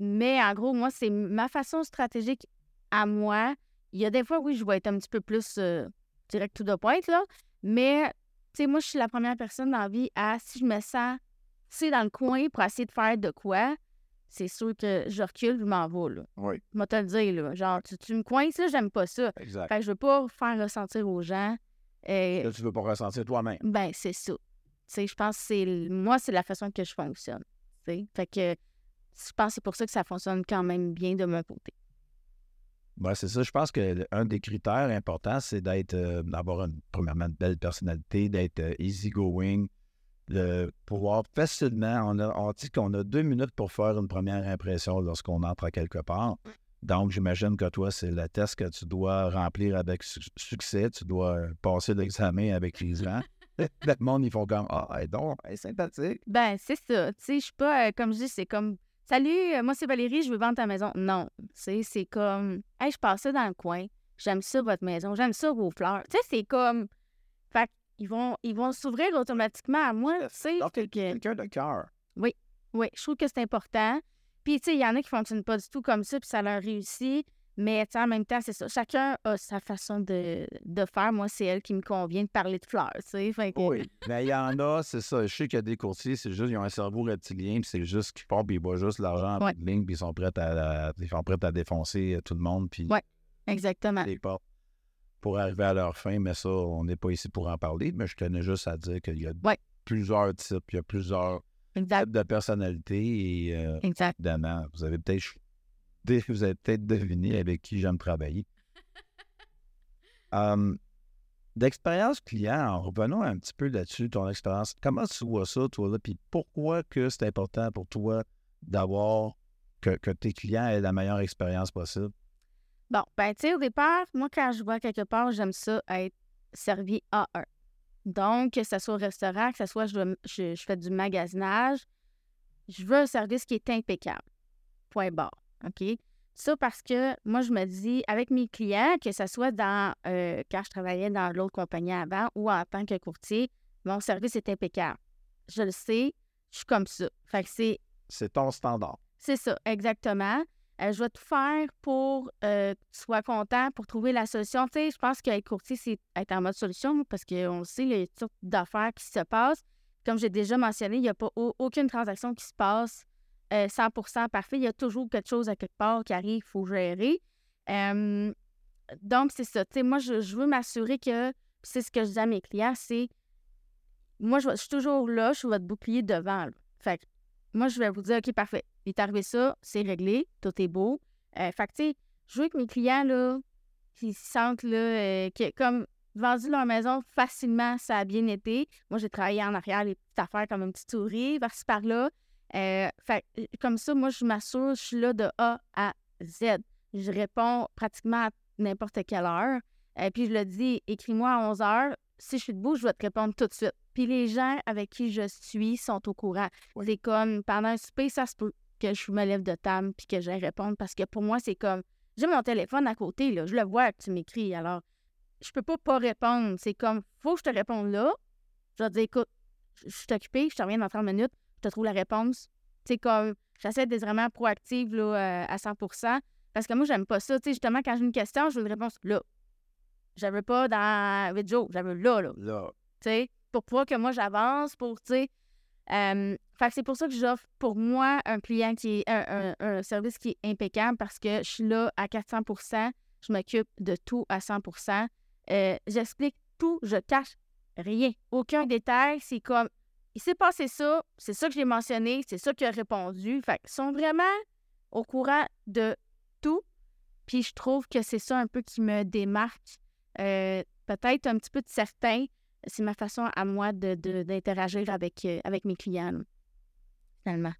Mais en gros, moi, c'est ma façon stratégique à moi. Il y a des fois, oui, je vais être un petit peu plus euh, direct to the point, là. Mais, tu sais, moi, je suis la première personne dans la vie à, si je me sens, tu dans le coin pour essayer de faire de quoi, c'est sûr que je recule, je m'en vais, là. Oui, Je vais te le dire, là. Genre, tu, tu me coinces, là, j'aime pas ça. exact. Fait que je veux pas faire ressentir aux gens. euh, Là, tu veux pas ressentir toi-même. ben, c'est ça. Tu sais, je pense que c'est. Moi, c'est la façon que je fonctionne. tu sais. Fait que je pense que c'est pour ça que ça fonctionne quand même bien de mon côté. Ben, c'est ça. Je pense que un des critères importants, c'est d'être, euh, d'avoir une, premièrement une belle personnalité, d'être euh, easygoing, de pouvoir facilement. On, a, on dit qu'on a deux minutes pour faire une première impression lorsqu'on entre à quelque part. Donc, j'imagine que toi, c'est le test que tu dois remplir avec su- succès. Tu dois euh, passer l'examen avec les gens. le monde, ils font comme Ah, elle est donc, est sympathique. Ben, c'est ça. Tu sais, je suis pas, euh, comme je dis, c'est comme Salut, euh, moi c'est Valérie, je veux vendre ta maison. Non. Tu sais, c'est comme Hey, je passais dans le coin. J'aime ça, votre maison. J'aime ça, vos fleurs. Tu sais, c'est comme. Fait qu'ils vont, ils vont s'ouvrir automatiquement à moi. Tu sais, quelqu'un de cœur. Oui, je trouve que c'est important. Puis, tu sais, il y en a qui fonctionnent pas du tout comme ça, puis ça leur réussit. Mais, en même temps, c'est ça. Chacun a sa façon de, de faire. Moi, c'est elle qui me convient de parler de fleurs, tu sais. Que- Oui, mais il y en a, c'est ça. Je sais qu'il y a des courtiers, c'est juste, ils ont un cerveau reptilien, puis c'est juste qu'ils font, puis ils voient juste l'argent en Ouais. ligne, puis ils sont prêts à, à- ils sont prêts à défoncer euh, tout le monde, puis Ouais. Exactement. les portes pour arriver à leur fin. Mais ça, on n'est pas ici pour en parler, mais je tenais juste à dire qu'il y a Ouais. plusieurs types, il y a plusieurs Exact. types de personnalités, et euh, Exact. évidemment, vous avez peut-être vous avez peut-être deviné avec qui j'aime travailler. D'expérience client, en revenons un petit peu là-dessus, ton expérience. Comment tu vois ça, toi, là? Puis pourquoi que c'est important pour toi d'avoir que, tes clients aient la meilleure expérience possible? Bon, ben, tu sais, au départ, moi, quand je vais quelque part, j'aime ça être servi à un. Donc, que ce soit au restaurant, que ce soit je, je, je fais du magasinage, je veux un service qui est impeccable. Point barre. OK? Ça parce que moi, je me dis, avec mes clients, que ce soit dans euh, quand je travaillais dans l'autre compagnie avant ou en tant que courtier, mon service est impeccable. Je le sais, je suis comme ça. Fait que c'est C'est ton standard. c'est ça, exactement. Euh, je vais tout faire pour euh, que tu sois content, pour trouver la solution. Tu sais, je pense qu'être courtier, c'est être en mode solution parce qu'on le sait, il y a toutes sortes d'affaires qui se passent. Comme j'ai déjà mentionné, il n'y a pas au- aucune transaction qui se passe euh, 100% parfait. Il y a toujours quelque chose à quelque part qui arrive, il faut gérer. Euh, donc, c'est ça. Moi, je, veux m'assurer que, c'est ce que je dis à mes clients, c'est, moi, je, suis toujours là, je suis votre bouclier devant. Fait moi, je vais vous dire, OK, parfait. Il est arrivé ça, c'est réglé, tout est beau. Euh, fait que, tu sais, je veux que mes clients, là, se sentent, là, euh, que, comme vendu leur maison facilement, ça a bien été. Moi, j'ai travaillé en arrière les petites affaires comme une petite souris, par-ci par-là. Euh, fait comme ça, moi, je m'assure, je suis là de A à Z. Je réponds pratiquement à n'importe quelle heure. Et puis, je le dis, écris-moi à 11 heures. Si je suis debout, je vais te répondre tout de suite. Puis, les gens avec qui je suis sont au courant. C'est comme, pendant un souper, ça se peut que je me lève de table puis que j'aille répondre parce que pour moi, c'est comme, j'ai mon téléphone à côté, là, je le vois que tu m'écris. Alors, je peux pas pas répondre. C'est comme, faut que je te réponde là. Je vais te dire, écoute, je je suis occupée, je te reviens dans 30 minutes, je te trouve la réponse. C'est comme, j'essaie d'être vraiment proactive là, euh, à 100% parce que moi, j'aime pas ça. Tu sais, justement, quand j'ai une question, je veux une réponse là. Je veux pas dans 8 jours, je veux là, là. Là, tu sais, pour pouvoir que moi j'avance, pour, tu sais. euh, fait que c'est pour ça que j'offre pour moi un client qui est un, un- un service qui est impeccable parce que je suis là à 400% je m'occupe de tout à 100% Euh, J'explique tout, je cache rien. Aucun détail, c'est comme, il s'est passé ça, c'est ça que j'ai mentionné, c'est ça qu'il a répondu. Fait qu'ils sont vraiment au courant de tout. Puis je trouve que c'est ça un peu qui me démarque. euh, Peut-être un petit peu de certain. C'est ma façon à moi de- de- d'interagir avec, euh, avec mes clients, finalement.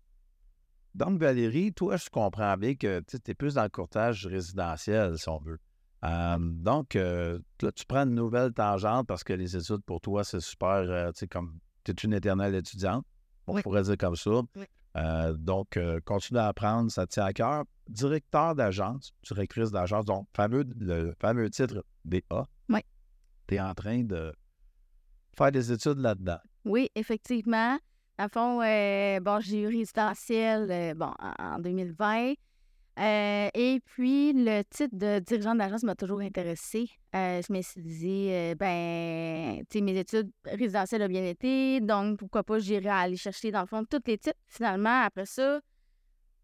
Donc, Valérie, toi, je comprends bien que tu es plus dans le courtage résidentiel, si on veut. Donc, euh, là, tu prends une nouvelle tangente parce que les études, pour toi, c'est super, tu sais, comme tu es une éternelle étudiante, on Oui. pourrait dire comme ça. Oui. Euh, donc, euh, continue à apprendre, ça te tient à cœur. Directeur d'agence, directrice d'agence, donc fameux, le fameux titre DA. Oui. Tu es en train de faire des études là-dedans. Oui, effectivement. À fond, euh, bon, j'ai eu résidentiel bon, en en 2020. Euh, et puis, le titre de dirigeant d'agence m'a toujours intéressé. Euh, je me suis dit, euh, ben, tu sais, mes études résidentielles ont bien été, donc pourquoi pas j'irai aller chercher, dans le fond, tous les titres. Finalement, après ça,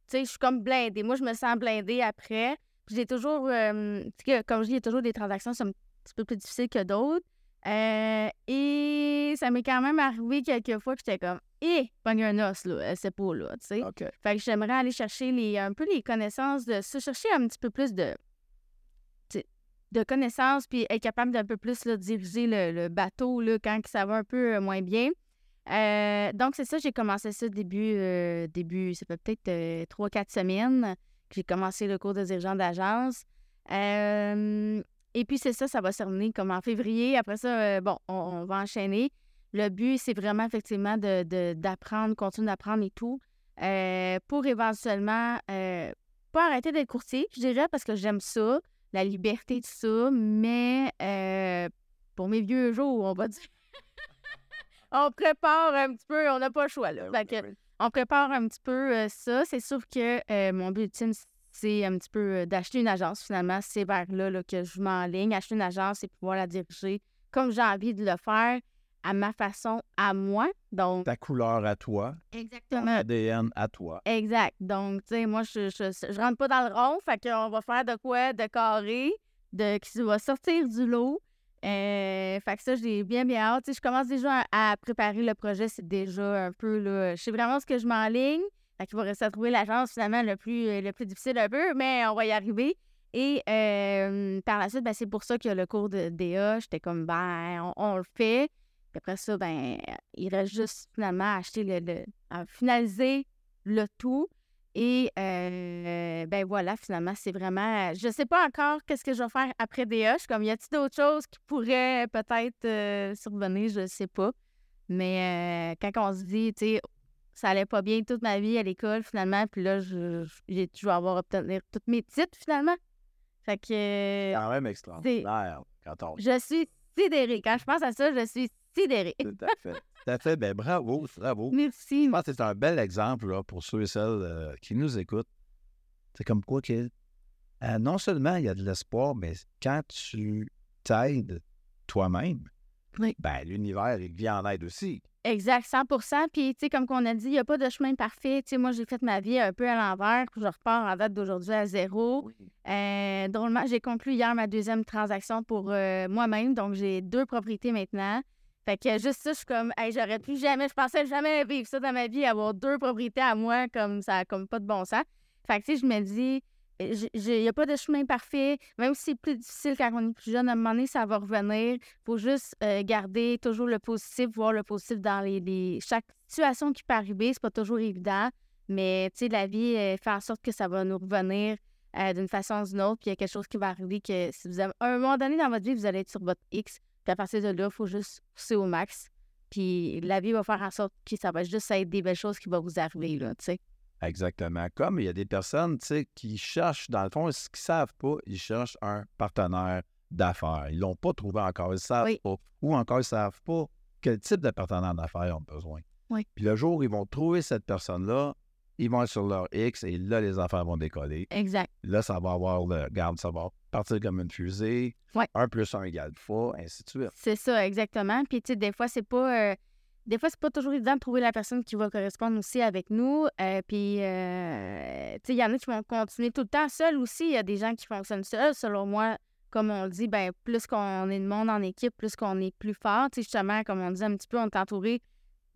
tu sais, je suis comme blindée. Moi, je me sens blindée après. J'ai toujours, comme je dis, il y a toujours des transactions qui sont un petit peu plus difficiles que d'autres. Et ça m'est quand même arrivé quelques fois que j'étais comme, hé, pogne un os, là, euh, c'est pas là, tu sais. OK. Fait que j'aimerais aller chercher les, un peu les connaissances de ça, chercher un petit peu plus de, de connaissances, puis être capable d'un peu plus là, diriger le, le bateau là, quand ça va un peu euh, moins bien. Euh, donc, c'est ça, j'ai commencé ça début, euh, début, ça fait peut-être euh, trois, quatre semaines que j'ai commencé le cours de dirigeant d'agence. Euh, et puis, c'est ça, ça va se terminer comme en février. Après ça, euh, bon, on, on va enchaîner. Le but, c'est vraiment effectivement de- de- d'apprendre, continuer d'apprendre et tout, euh, pour éventuellement euh, pas arrêter d'être courtier, je dirais, parce que j'aime ça, la liberté de ça, mais euh, pour mes vieux jours, on va dire. on prépare un petit peu, on n'a pas le choix, là. On prépare un petit peu ça. C'est sûr que mon but ultime, c'est un petit peu d'acheter une agence, finalement. C'est vers là, là, que je m'enligne. Acheter une agence et pouvoir la diriger comme j'ai envie de le faire, à ma façon, à moi. Donc, Ta couleur à toi, ton exactement. ADN à toi. Exact. Donc, tu sais, moi, je, je, je rentre pas dans le rond. Fait qu'on va faire de quoi de carré, de, qui va sortir du lot. Euh, fait que ça, j'ai bien, bien hâte. Tu sais, je commence déjà à, à préparer le projet. C'est déjà un peu, là, je sais vraiment ce que je m'enligne. Fait qu'il va rester à trouver l'agence, finalement, le plus, le plus difficile un peu, mais on va y arriver. Et euh, par la suite, ben, c'est pour ça que le cours de DA, j'étais comme, ben, on, on le fait. Puis après ça, ben, il reste juste finalement à acheter le, le- à finaliser le tout. Et euh, ben voilà, finalement, c'est vraiment. Je sais pas encore qu'est-ce que je vais faire après DA. Je suis comme, y a-t-il d'autres choses qui pourraient peut-être euh, survenir? Je sais pas. Mais euh, quand on se dit, tu sais, ça allait pas bien toute ma vie à l'école, finalement, puis là, je, je, je vais avoir obtenir tous mes titres, finalement. Fait que quand même extraordinaire quand on je suis sidérée. Quand je pense à ça, je suis sidérée. Tout à fait. Tout à fait. Ben, bravo, bravo. Merci. Je pense que c'est un bel exemple là, pour ceux et celles euh, qui nous écoutent. C'est comme quoi que euh, non seulement il y a de l'espoir, mais quand tu t'aides toi-même, Oui. ben, l'univers, il vient en aide aussi. Exact, 100% Puis, tu sais, comme qu'on a dit, il n'y a pas de chemin parfait. Tu sais, moi, j'ai fait ma vie un peu à l'envers. Je repars en date d'aujourd'hui à zéro. Euh, drôlement, j'ai conclu hier ma deuxième transaction pour euh, moi-même. Donc, j'ai deux propriétés maintenant. Fait que juste ça, je suis comme, hey, j'aurais pu jamais, je pensais jamais vivre ça dans ma vie, avoir deux propriétés à moi, comme ça, comme pas de bon sens. Fait que, tu sais, je me dis, il n'y a pas de chemin parfait. Même si c'est plus difficile quand on est plus jeune, à un moment donné, ça va revenir. faut juste euh, garder toujours le positif, voir le positif dans les, chaque situation qui peut arriver. C'est pas toujours évident, mais tu sais, la vie euh, fait en sorte que ça va nous revenir euh, d'une façon ou d'une autre. Puis il y a quelque chose qui va arriver que si vous avez, à un moment donné dans votre vie, vous allez être sur votre X. Puis à partir de là, il faut juste pousser au max. Puis la vie va faire en sorte que ça va juste être des belles choses qui vont vous arriver, là, tu sais. Exactement. Comme il y a des personnes tu sais, qui cherchent, dans le fond, ce qu'ils ne savent pas, ils cherchent un partenaire d'affaires. Ils l'ont pas trouvé encore. Ils ne savent Oui. pas. Ou encore, ils ne savent pas quel type de partenaire d'affaires ils ont besoin. Oui. Puis le jour où ils vont trouver cette personne-là, ils vont être sur leur X et là, les affaires vont décoller. Exact. Là, ça va avoir le. Regarde, ça va partir comme une fusée. Ouais. Un plus un égale fois, ainsi de suite. C'est ça, exactement. Puis, tu sais, des fois, c'est pas. euh, des fois, c'est pas toujours évident de trouver la personne qui va correspondre aussi avec nous. Euh, puis, euh, tu sais, il y en a qui vont continuer tout le temps seuls aussi. Il y a des gens qui fonctionnent seuls. Selon moi, comme on dit, ben plus qu'on est de monde en équipe, plus qu'on est plus fort. Tu sais, justement, comme on disait un petit peu, on est entouré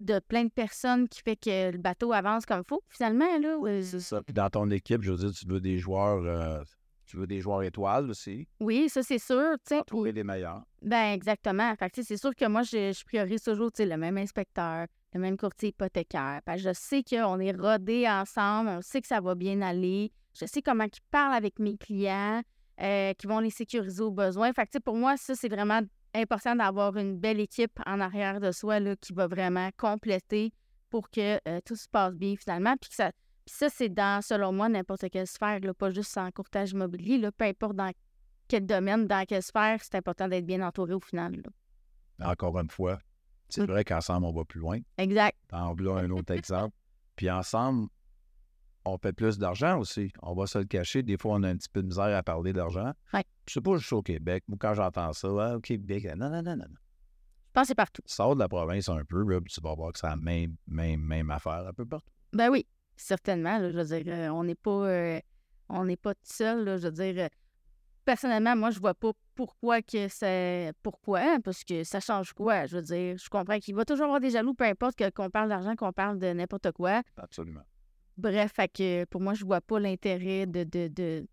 de plein de personnes qui fait que le bateau avance comme il faut, finalement, là. euh, C'est ça. Puis dans ton équipe, je veux dire, tu veux des joueurs. euh, tu veux des joueurs étoiles aussi. Oui, ça, c'est sûr. tu sais. Trouver les meilleurs. Ben exactement. Fait que, c'est sûr que moi, je, je priorise toujours le même inspecteur, le même courtier hypothécaire. Parce que je sais qu'on est rodés ensemble, on sait que ça va bien aller. Je sais comment ils parlent avec mes clients, euh, qui vont les sécuriser au besoin. Fait que, pour moi, ça, c'est vraiment important d'avoir une belle équipe en arrière de soi là, qui va vraiment compléter pour que euh, tout se passe bien finalement. Puis que ça, puis ça, c'est dans, selon moi, n'importe quelle sphère, là, pas juste en courtage immobilier, là, peu importe dans quel domaine, dans quelle sphère, c'est important d'être bien entouré au final. là. Encore une fois, c'est Mm. vrai qu'ensemble, on va plus loin. Exact. En un autre exemple. Puis ensemble, on fait plus d'argent aussi. On va se le cacher. Des fois, on a un petit peu de misère à parler d'argent. Ouais. Je sais pas juste au Québec. Moi, quand j'entends ça, ah, au Québec, non, non, non, non. non. Je pense que c'est partout. Sors de la province un peu, là, puis tu vas voir que c'est la même, même, même affaire un peu partout. Ben oui, certainement. là, je veux dire, euh, on n'est pas, euh, on n'est pas tout seul. là, je veux dire, euh, personnellement, moi, je vois pas pourquoi que c'est. Pourquoi? hein, Parce que ça change quoi? Je veux dire, je comprends qu'il va toujours y avoir des jaloux, peu importe que- qu'on parle d'argent, qu'on parle de n'importe quoi. Absolument. Bref, fait que pour moi, je vois pas l'intérêt de, de, de-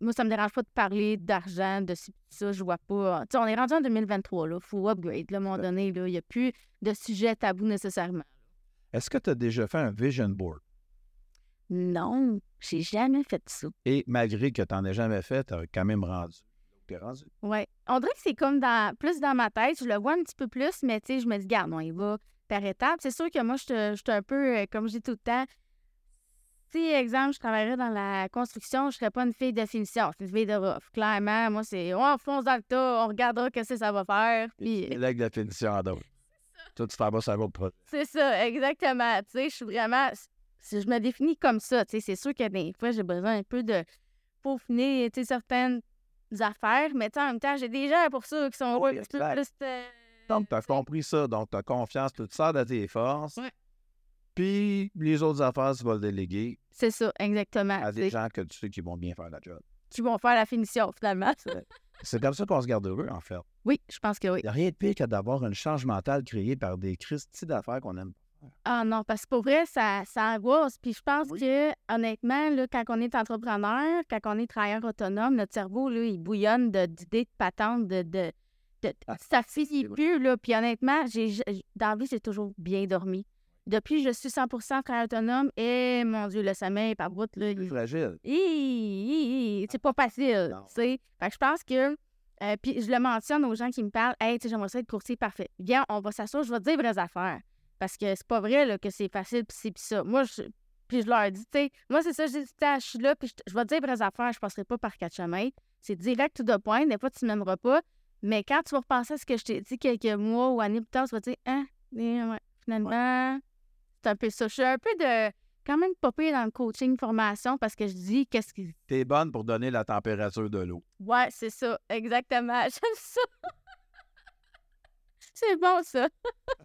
Moi, ça me dérange pas de parler d'argent, de ci, de ça. Je vois pas. Tu sais, on est rendu en 2023, là. Faut upgrade. Là, à un moment donné, là, il n'y a plus de sujet tabou nécessairement. Est-ce que tu as déjà fait un vision board? Non, j'ai jamais fait ça. Et malgré que tu n'en aies jamais fait, tu as quand même rendu. Rendu. Ouais. On dirait que c'est comme dans plus dans ma tête. Je le vois un petit peu plus, mais tu sais, je me dis, garde, on y va par étapes. C'est sûr que moi, je te- je suis un peu, euh, comme je dis tout le temps, si, exemple, je travaillerais dans la construction, je serais pas une fille de finition, c'est une fille de rough. Clairement, moi, c'est, on fonce dans le tas, on regardera qu'est-ce que ça va faire. Puis, avec la finition en d'autres. Toi, tu sur un autre projet. c'est ça, exactement. Tu sais, je suis vraiment, si je me définis comme ça, tu sais, c'est sûr que des fois, j'ai besoin un peu de peaufiner, tu sais, certaines affaires, mais tu sais, en même temps, j'ai des gens pour ça qui sont petit peu plus. euh, Donc, tu as compris ça. Donc, tu as confiance, tu te sers de tes forces. Ouais. Puis, les autres affaires, tu vas le déléguer C'est ça, exactement. à des gens que tu sais qui vont bien faire la job. Qui vont faire la finition, finalement. C'est comme ça qu'on se garde heureux, en fait. Oui, je pense que oui. Il n'y a rien de pire que d'avoir une charge mentale créée par des Christy d'affaires qu'on aime. Ah non, parce que pour vrai, ça, ça angoisse. Puis je pense Oui. que, honnêtement, là, quand on est entrepreneur, quand on est travailleur autonome, notre cerveau, là, il bouillonne d'idées, de patentes, de. de, de- Ah, ça finit plus, là. Puis honnêtement, j'ai, j'ai- dans la vie, j'ai toujours bien dormi. Depuis je suis 100% travailleur autonome, et mon Dieu, le sommeil, par bout, là, il- fragile. C'est pas facile. Fait que je pense que, euh, puis je le mentionne aux gens qui me parlent, hey, tu sais, j'aimerais ça être courtier parfait. Viens, on va s'asseoir, je vais te dire vraies affaires. Parce que c'est pas vrai là, que c'est facile, puis c'est puis ça. Moi, je, puis je leur dis, tu sais, moi, c'est ça, je dis, Tiens, je suis là, puis je, je vais te dire vraies affaires, je passerai pas par quatre chemins. C'est direct tout de point, des fois, tu m'aimeras pas. Mais quand tu vas repenser à ce que je t'ai dit quelques mois ou années plus tard, tu vas te dire, hein, eh, ouais, finalement, c'est un peu ça. Je suis un peu de quand même pas pire dans le coaching formation parce que je dis qu'est-ce qui. T'es bonne pour donner la température de l'eau. Ouais, c'est ça, exactement. J'aime ça. c'est bon, ça.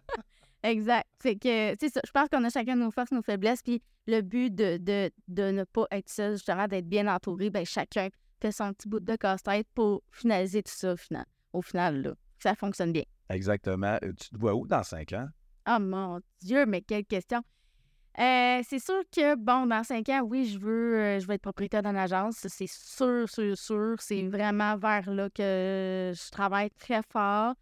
exact. C'est que, c'est ça. Je pense qu'on a chacun nos forces, nos faiblesses. Puis le but de, de, de ne pas être seul, justement, d'être bien entouré, ben chacun fait son petit bout de casse-tête pour finaliser tout ça au final. Au final, là. Que ça fonctionne bien. Exactement. Euh, Tu te vois où dans cinq ans? Oh mon Dieu, mais quelle question. Euh, c'est sûr que, bon, dans cinq ans, oui, je veux, euh, je vais être propriétaire d'une agence. C'est sûr, sûr, sûr. C'est vraiment vers là que je travaille très fort.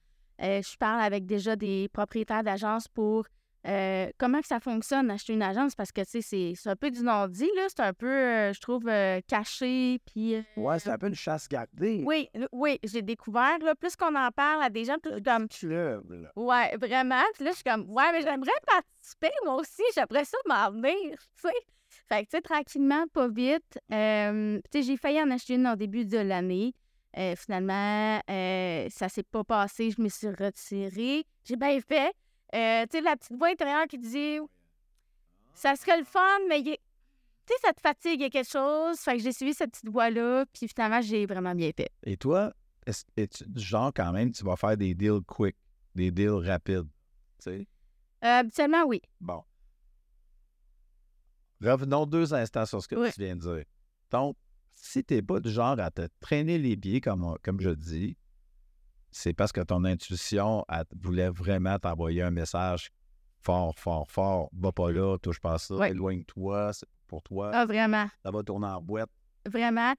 Euh, je parle avec déjà des propriétaires d'agences pour euh, comment que ça fonctionne, acheter une agence, parce que, tu sais, c'est- un peu du non-dit, là. C'est un peu, euh, je trouve, euh, caché, puis... Ouais, c'est un peu une chasse gardée. oui, oui, j'ai découvert, là, plus qu'on en parle à des gens, plus comme... Club, là. Ouais, vraiment. Puis là, je suis comme, ouais, mais j'aimerais participer, moi aussi. J'aimerais ça m'en venir, tu sais. Fait que, tu sais, tranquillement, pas vite. tu sais, j'ai failli en acheter une au début de l'année. Finalement, ça s'est pas passé. Je me suis retirée. J'ai bien fait. Euh, tu sais, la petite voix intérieure qui dit ça serait le fun, mais tu sais, ça te fatigue, il y a quelque chose. Fait que j'ai suivi cette petite voix-là, puis finalement, j'ai vraiment bien fait. Et toi, est-ce- es-tu du genre quand même, tu vas faire des deals quick, des deals rapides? Tu sais? Euh, habituellement, oui. Bon. Revenons deux instants sur ce que Oui. tu viens de dire. Donc, si tu n'es pas du genre à te traîner les pieds, comme, comme je dis, c'est parce que ton intuition elle voulait vraiment t'envoyer un message fort, fort, fort. Va pas là, touche pas ça, Ouais. éloigne-toi, c'est pour toi, Ah, vraiment. ça va tourner en boîte. Vraiment.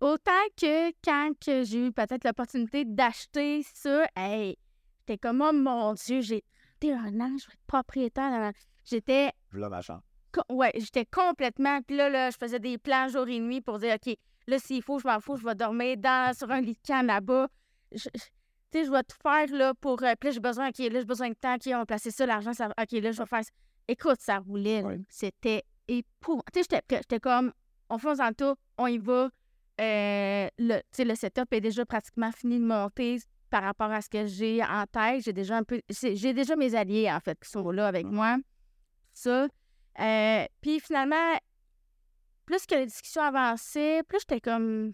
Autant que quand que j'ai eu peut-être l'opportunité d'acheter ça, hey, j'étais comme, oh mon Dieu, j'ai 31 ans, je vais être propriétaire. J'étais, Voilà ma chambre. ouais, j'étais complètement. Puis là, là, je faisais des plans jour et nuit pour dire, OK, là, s'il faut, je m'en fous, je vais dormir dans, sur un lit de camp là-bas. Je- je- Tu sais, je vais tout faire là pour. euh, puis là, j'ai besoin, OK, là, j'ai besoin de temps, OK, on va placer ça, l'argent, ça, OK, là, je vais faire ça. Écoute, ça roulait. Ouais. C'était épouvantable. Tu sais, j'étais comme, on fonce le tout, on y va. Euh, le, tu sais, le setup est déjà pratiquement fini de monter par rapport à ce que j'ai en tête. J'ai déjà un peu. J'ai déjà mes alliés, en fait, qui sont là avec moi. Ça. Euh, puis finalement, plus que les discussions avançaient, plus j'étais comme.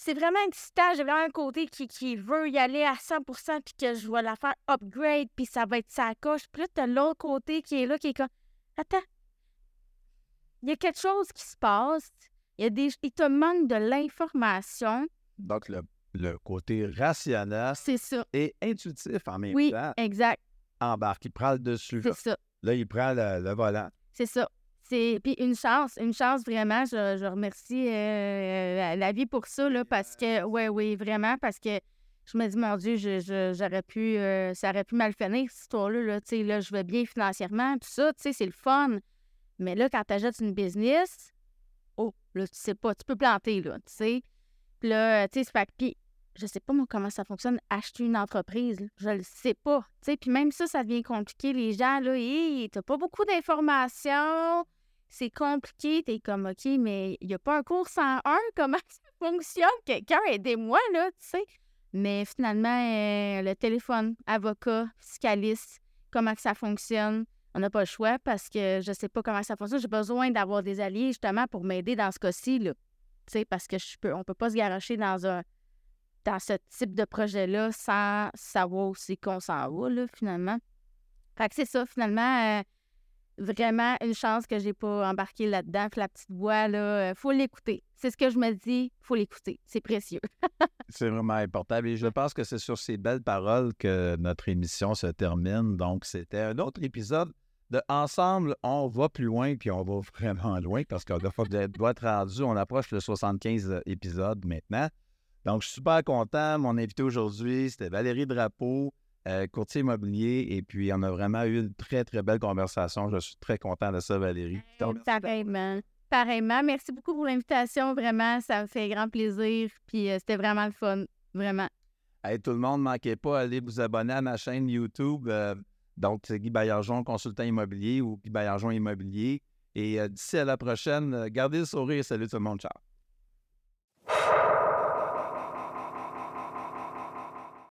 C'est vraiment excitant. J'ai vraiment un côté qui, qui veut y aller à 100% puis que je vais la faire upgrade, puis ça va être sa coche. Puis là, t'as l'autre côté qui est là, qui est comme. Attends. Il y a quelque chose qui se passe. Il, y a des, il te manque de l'information. Donc, le, le côté rationnel C'est ça. et intuitif en même Oui, temps exact. embarque. Il prend le dessus. C'est ça. Là, il prend le, le volant. C'est ça. C'est puis une chance, une chance vraiment. Je, je remercie euh, la- la vie pour ça là, parce que ouais, oui, vraiment parce que je me dis mon Dieu, je- je- j'aurais pu, euh, ça aurait pu mal finir cette histoire-là. Là, Tu sais, là, je vais bien financièrement, tout ça, tu sais, c'est le fun. Mais là, quand tu achètes une business, oh, là, tu sais pas, tu peux planter là, tu sais. Puis là, tu sais, c'est fait puis je sais pas moi comment ça fonctionne acheter une entreprise, là. je le sais pas. Tu sais, puis même ça, ça devient compliqué. Les gens là, hey, t'as pas beaucoup d'informations c'est compliqué. T'es comme, OK, mais il n'y a pas un cours 101, comment ça fonctionne? Quelqu'un, aidez-moi, là, tu sais. Mais finalement, euh, le téléphone, avocat, fiscaliste, comment que ça fonctionne? On n'a pas le choix parce que je sais pas comment ça fonctionne. J'ai besoin d'avoir des alliés, justement, pour m'aider dans ce cas-ci, là. Tu sais, parce que je peux, on peut pas se garocher dans un dans ce type de projet-là sans savoir aussi qu'on s'en va, là, finalement. Fait que c'est ça, finalement. euh, vraiment une chance que j'ai pas embarqué là-dedans. La petite voix, là, euh, faut l'écouter. C'est ce que je me dis, faut l'écouter. C'est précieux. C'est vraiment important. Et je pense que c'est sur ces belles paroles que notre émission se termine. Donc, c'était un autre épisode de Ensemble, on va plus loin, puis on va vraiment loin parce qu'on doit, être rendu, on approche le 75 épisodes maintenant. Donc, je suis super content. Mon invité aujourd'hui, c'était Valérie Drapeau, euh, courtier immobilier. Et puis, on a vraiment eu une très, très belle conversation. Je suis très content de ça, Valérie. Pareillement. Pareillement. Merci beaucoup pour l'invitation. Vraiment, ça me fait grand plaisir. Puis euh, c'était vraiment le fun. Vraiment. Hey, tout le monde, ne manquez pas, allez vous abonner à ma chaîne YouTube. euh, donc, c'est Guy Baillargeon, consultant immobilier ou Guy Baillargeon Immobilier. Et d'ici à la prochaine, gardez le sourire. Salut tout le monde. Ciao.